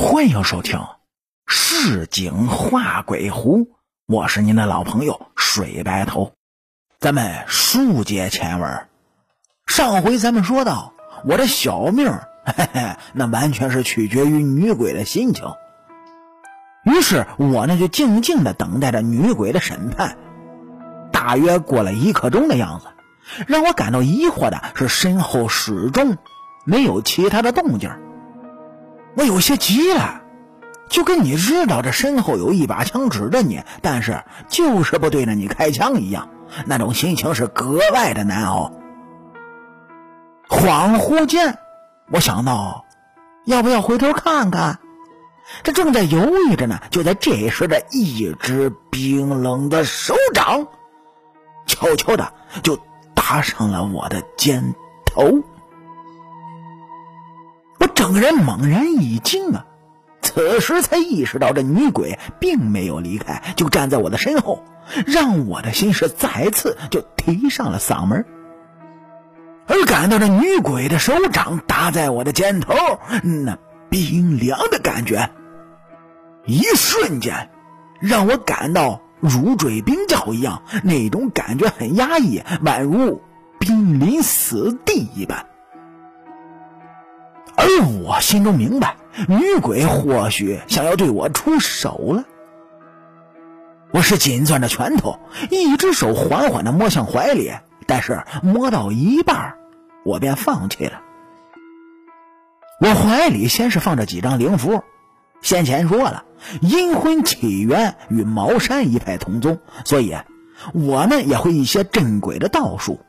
欢迎收听《市井画鬼狐》，我是您的老朋友水白头。咱们书接前文，上回咱们说到，我的小命 嘿嘿，那完全是取决于女鬼的心情。于是我呢就静静的等待着女鬼的审判。大约过了一刻钟的样子，让我感到疑惑的是，身后始终没有其他的动静。我有些急了，就跟你知道这身后有一把枪指着你，但是就是不对着你开枪一样，那种心情是格外的难熬。恍惚间，我想到，要不要回头看看？这正在犹豫着呢，就在这时，这一只冰冷的手掌，悄悄的就搭上了我的肩头。整个人猛然一惊啊！此时才意识到，这女鬼并没有离开，就站在我的身后，让我的心是再次就提上了嗓门。而感到这女鬼的手掌搭在我的肩头，那冰凉的感觉，一瞬间让我感到如坠冰窖一样，那种感觉很压抑，宛如濒临死地一般。而我心中明白，女鬼或许想要对我出手了。我是紧攥着拳头，一只手缓缓的摸向怀里，但是摸到一半，我便放弃了。我怀里先是放着几张灵符，先前说了，阴魂起源与茅山一派同宗，所以我呢也会一些镇鬼的道术。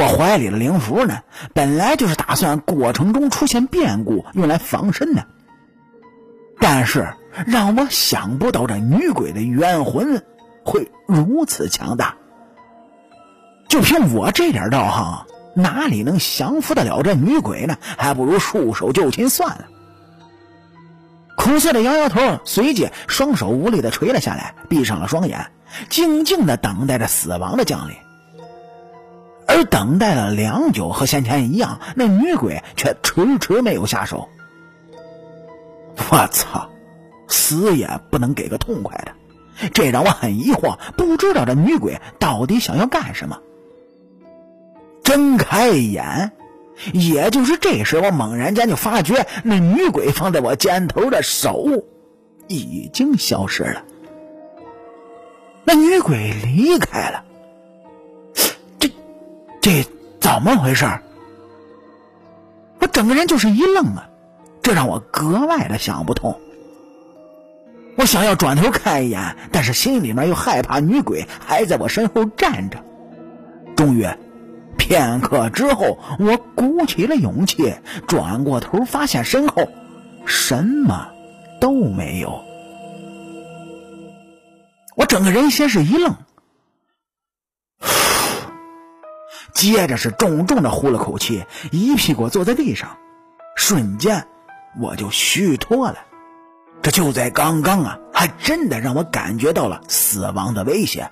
我怀里的灵符呢，本来就是打算过程中出现变故用来防身的。但是让我想不到这女鬼的冤魂会如此强大。就凭我这点道行，哪里能降服得了这女鬼呢？还不如束手就擒算了。苦涩的摇摇头，随即双手无力的垂了下来，闭上了双眼，静静的等待着死亡的降临。而等待了良久，和先前一样，那女鬼却迟迟没有下手。我操，死也不能给个痛快的，这让我很疑惑，不知道这女鬼到底想要干什么。睁开眼，也就是这时，我猛然间就发觉，那女鬼放在我肩头的手已经消失了。那女鬼离开了。这怎么回事？我整个人就是一愣啊，这让我格外的想不通。我想要转头看一眼，但是心里面又害怕女鬼还在我身后站着。终于，片刻之后，我鼓起了勇气，转过头，发现身后什么都没有。我整个人先是一愣。接着是重重的呼了口气，一屁股坐在地上，瞬间我就虚脱了。这就在刚刚啊，还真的让我感觉到了死亡的威胁。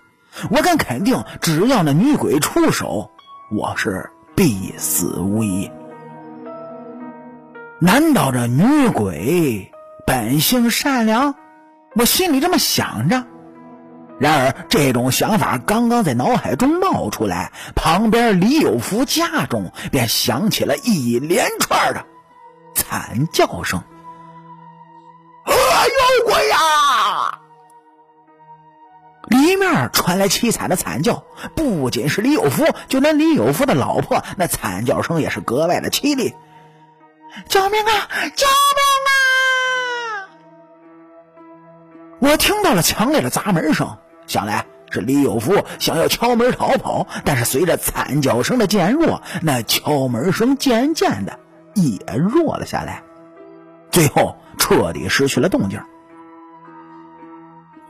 我敢肯定，只要那女鬼出手，我是必死无疑。难道这女鬼本性善良？我心里这么想着。然而，这种想法刚刚在脑海中冒出来，旁边李有福家中便响起了一连串的惨叫声：“啊，有鬼呀！”里面传来凄惨的惨叫，不仅是李有福，就连李有福的老婆，那惨叫声也是格外的凄厉：“救命啊！救命啊！”我听到了强烈的砸门声。想来是李有福想要敲门逃跑，但是随着惨叫声的渐弱，那敲门声渐渐的也弱了下来，最后彻底失去了动静。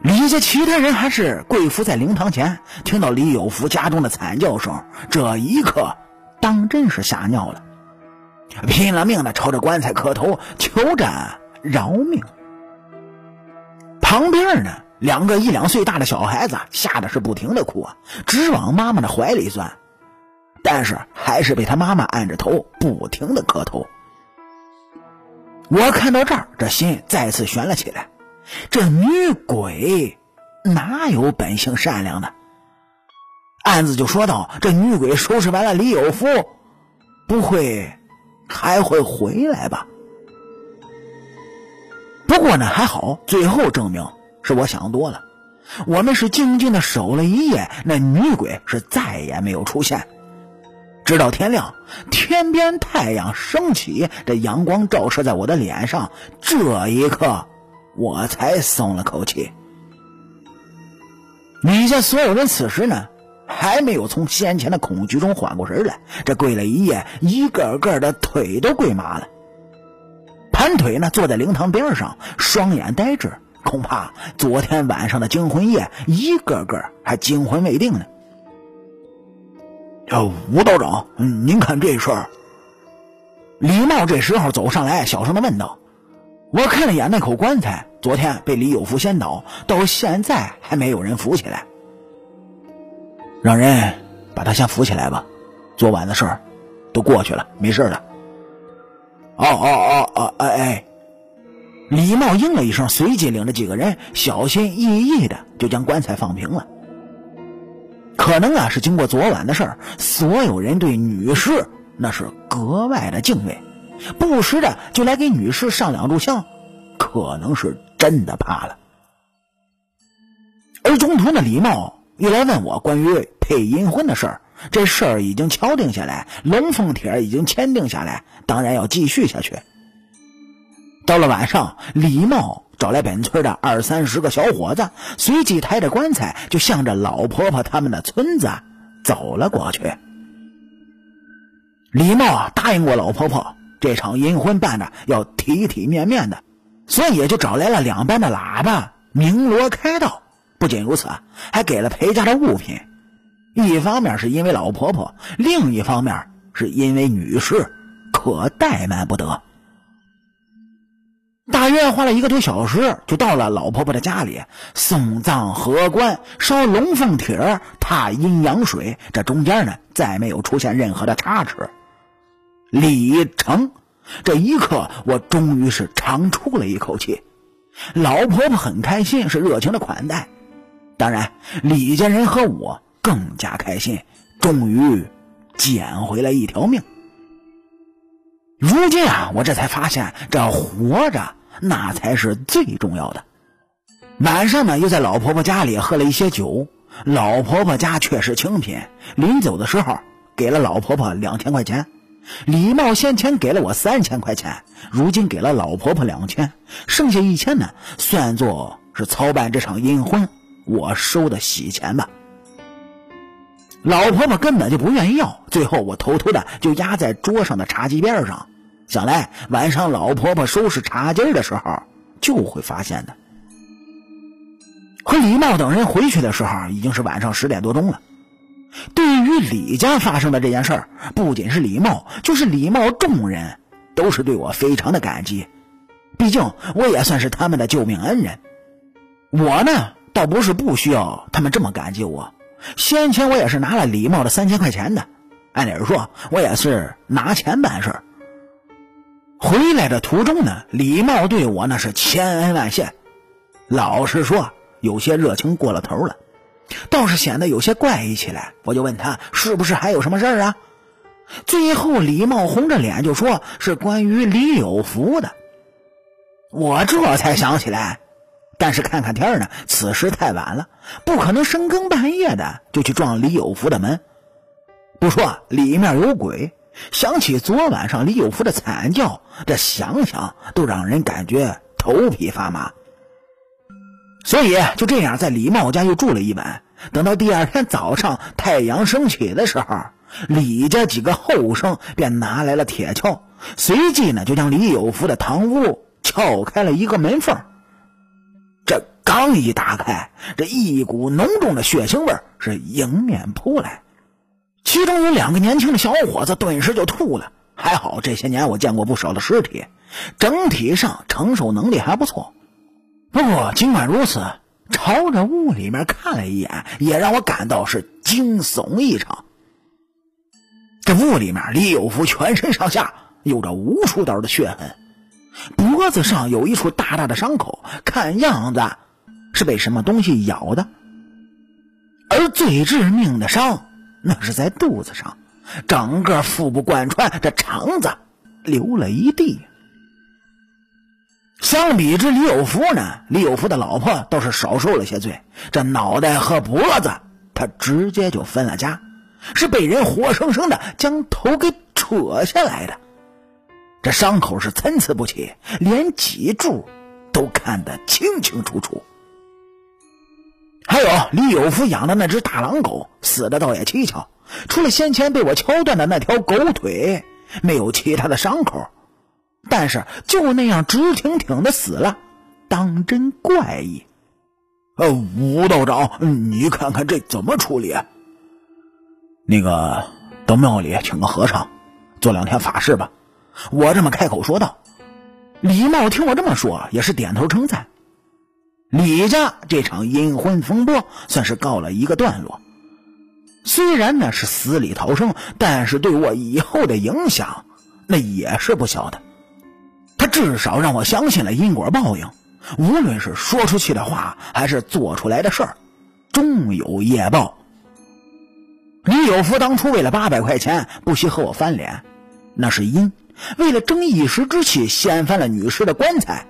李家其他人还是跪伏在灵堂前，听到李有福家中的惨叫声，这一刻当真是吓尿了，拼了命的朝着棺材磕头，求着饶命。旁边呢？两个一两岁大的小孩子吓得是不停的哭啊，直往妈妈的怀里钻，但是还是被他妈妈按着头不停的磕头。我看到这儿，这心再次悬了起来。这女鬼哪有本性善良的？案子就说到，这女鬼收拾完了李有福，不会还会回来吧？不过呢，还好，最后证明是我想多了。我们是静静的守了一夜，那女鬼是再也没有出现。直到天亮，天边太阳升起，这阳光照射在我的脸上，这一刻我才松了口气。李家所有人此时呢，还没有从先前的恐惧中缓过神来，这跪了一夜，一个个的腿都跪麻了。盘腿呢，坐在灵堂边上，双眼呆滞，恐怕昨天晚上的惊魂夜，一个个还惊魂未定呢。吴道长，您看这事儿。李茂这时候走上来，小声的问道：“我看了眼那口棺材，昨天被李有福先倒，到现在还没有人扶起来。让人把他先扶起来吧。昨晚的事儿都过去了，没事的。”哦哦哦哦，哎哎！李茂应了一声，随即领着几个人小心翼翼的就将棺材放平了。可能啊，是经过昨晚的事儿，所有人对女士那是格外的敬畏，不时的就来给女士上两炷香，可能是真的怕了。而中途呢，李茂又来问我关于配阴婚的事儿，这事儿已经敲定下来，龙凤帖已经签订下来，当然要继续下去。到了晚上，李茂。找来本村的二三十个小伙子，随即抬着棺材就向着老婆婆他们的村子走了过去。李茂，答应过老婆婆，这场阴婚办的要体体面面的，所以也就找来了两班的喇叭，鸣锣开道。不仅如此，还给了陪嫁的物品。一方面是因为老婆婆，另一方面是因为女士可怠慢不得。大约花了一个多小时，就到了老婆婆的家里，送葬合棺，烧龙凤帖，踏阴阳水。这中间呢，再没有出现任何的差池。李成，这一刻，我终于是长出了一口气。老婆婆很开心，是热情的款待。当然，李家人和我更加开心，终于捡回了一条命。如今啊，我这才发现，这活着。那才是最重要的。晚上呢，又在老婆婆家里喝了一些酒。老婆婆家确实清贫，临走的时候给了老婆婆两千块钱。李茂先前给了我三千块钱，如今给了老婆婆两千，剩下一千呢，算作是操办这场阴婚我收的喜钱吧。老婆婆根本就不愿意要，最后我偷偷的就压在桌上的茶几边上。想来晚上老婆婆收拾茶几的时候就会发现的。和李茂等人回去的时候已经是晚上十点多钟了。对于李家发生的这件事儿，不仅是李茂，就是李茂众人都是对我非常的感激。毕竟我也算是他们的救命恩人。我呢，倒不是不需要他们这么感激我。先前我也是拿了李茂的三千块钱的，按理说，我也是拿钱办事儿。回来的途中呢，李茂对我那是千恩万谢。老实说，有些热情过了头了，倒是显得有些怪异起来。我就问他是不是还有什么事儿啊？最后李茂红着脸就说是关于李有福的。我这才想起来，但是看看天呢，此时太晚了，不可能深更半夜的就去撞李有福的门。不说里面有鬼。想起昨晚上李有福的惨叫，这想想都让人感觉头皮发麻。所以就这样在李茂家又住了一晚。等到第二天早上太阳升起的时候，李家几个后生便拿来了铁锹，随即呢就将李有福的堂屋撬开了一个门缝。这刚一打开，这一股浓重的血腥味是迎面扑来。其中有两个年轻的小伙子，顿时就吐了。还好这些年我见过不少的尸体，整体上承受能力还不错。不过尽管如此，朝着屋里面看了一眼，也让我感到是惊悚异常。这屋里面，李有福全身上下有着无数道的血痕，脖子上有一处大大的伤口，看样子是被什么东西咬的。而最致命的伤，那是在肚子上，整个腹部贯穿，这肠子流了一地。相比之李有福呢，李有福的老婆倒是少受了些罪。这脑袋和脖子，他直接就分了家，是被人活生生的将头给扯下来的。这伤口是参差不齐，连脊柱都看得清清楚楚。还有李有福养的那只大狼狗，死的倒也蹊跷，除了先前被我敲断的那条狗腿，没有其他的伤口。但是就那样直挺挺的死了，当真怪异。呃，吴道长，你看看这怎么处理？那个到庙里请个和尚，做两天法事吧。我这么开口说道。李茂听我这么说，也是点头称赞。李家这场阴婚风波算是告了一个段落。虽然呢是死里逃生，但是对我以后的影响，那也是不小的。他至少让我相信了因果报应，无论是说出去的话，还是做出来的事儿，终有业报。李有福当初为了八百块钱不惜和我翻脸，那是因；为了争一时之气掀翻了女尸的棺材，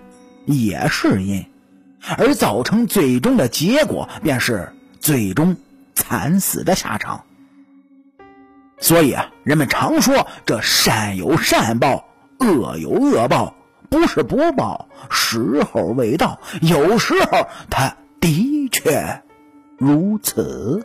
也是因；而造成最终的结果，便是最终惨死的下场。所以啊，人们常说这善有善报，恶有恶报。不是不报，时候未到。有时候，他的确如此。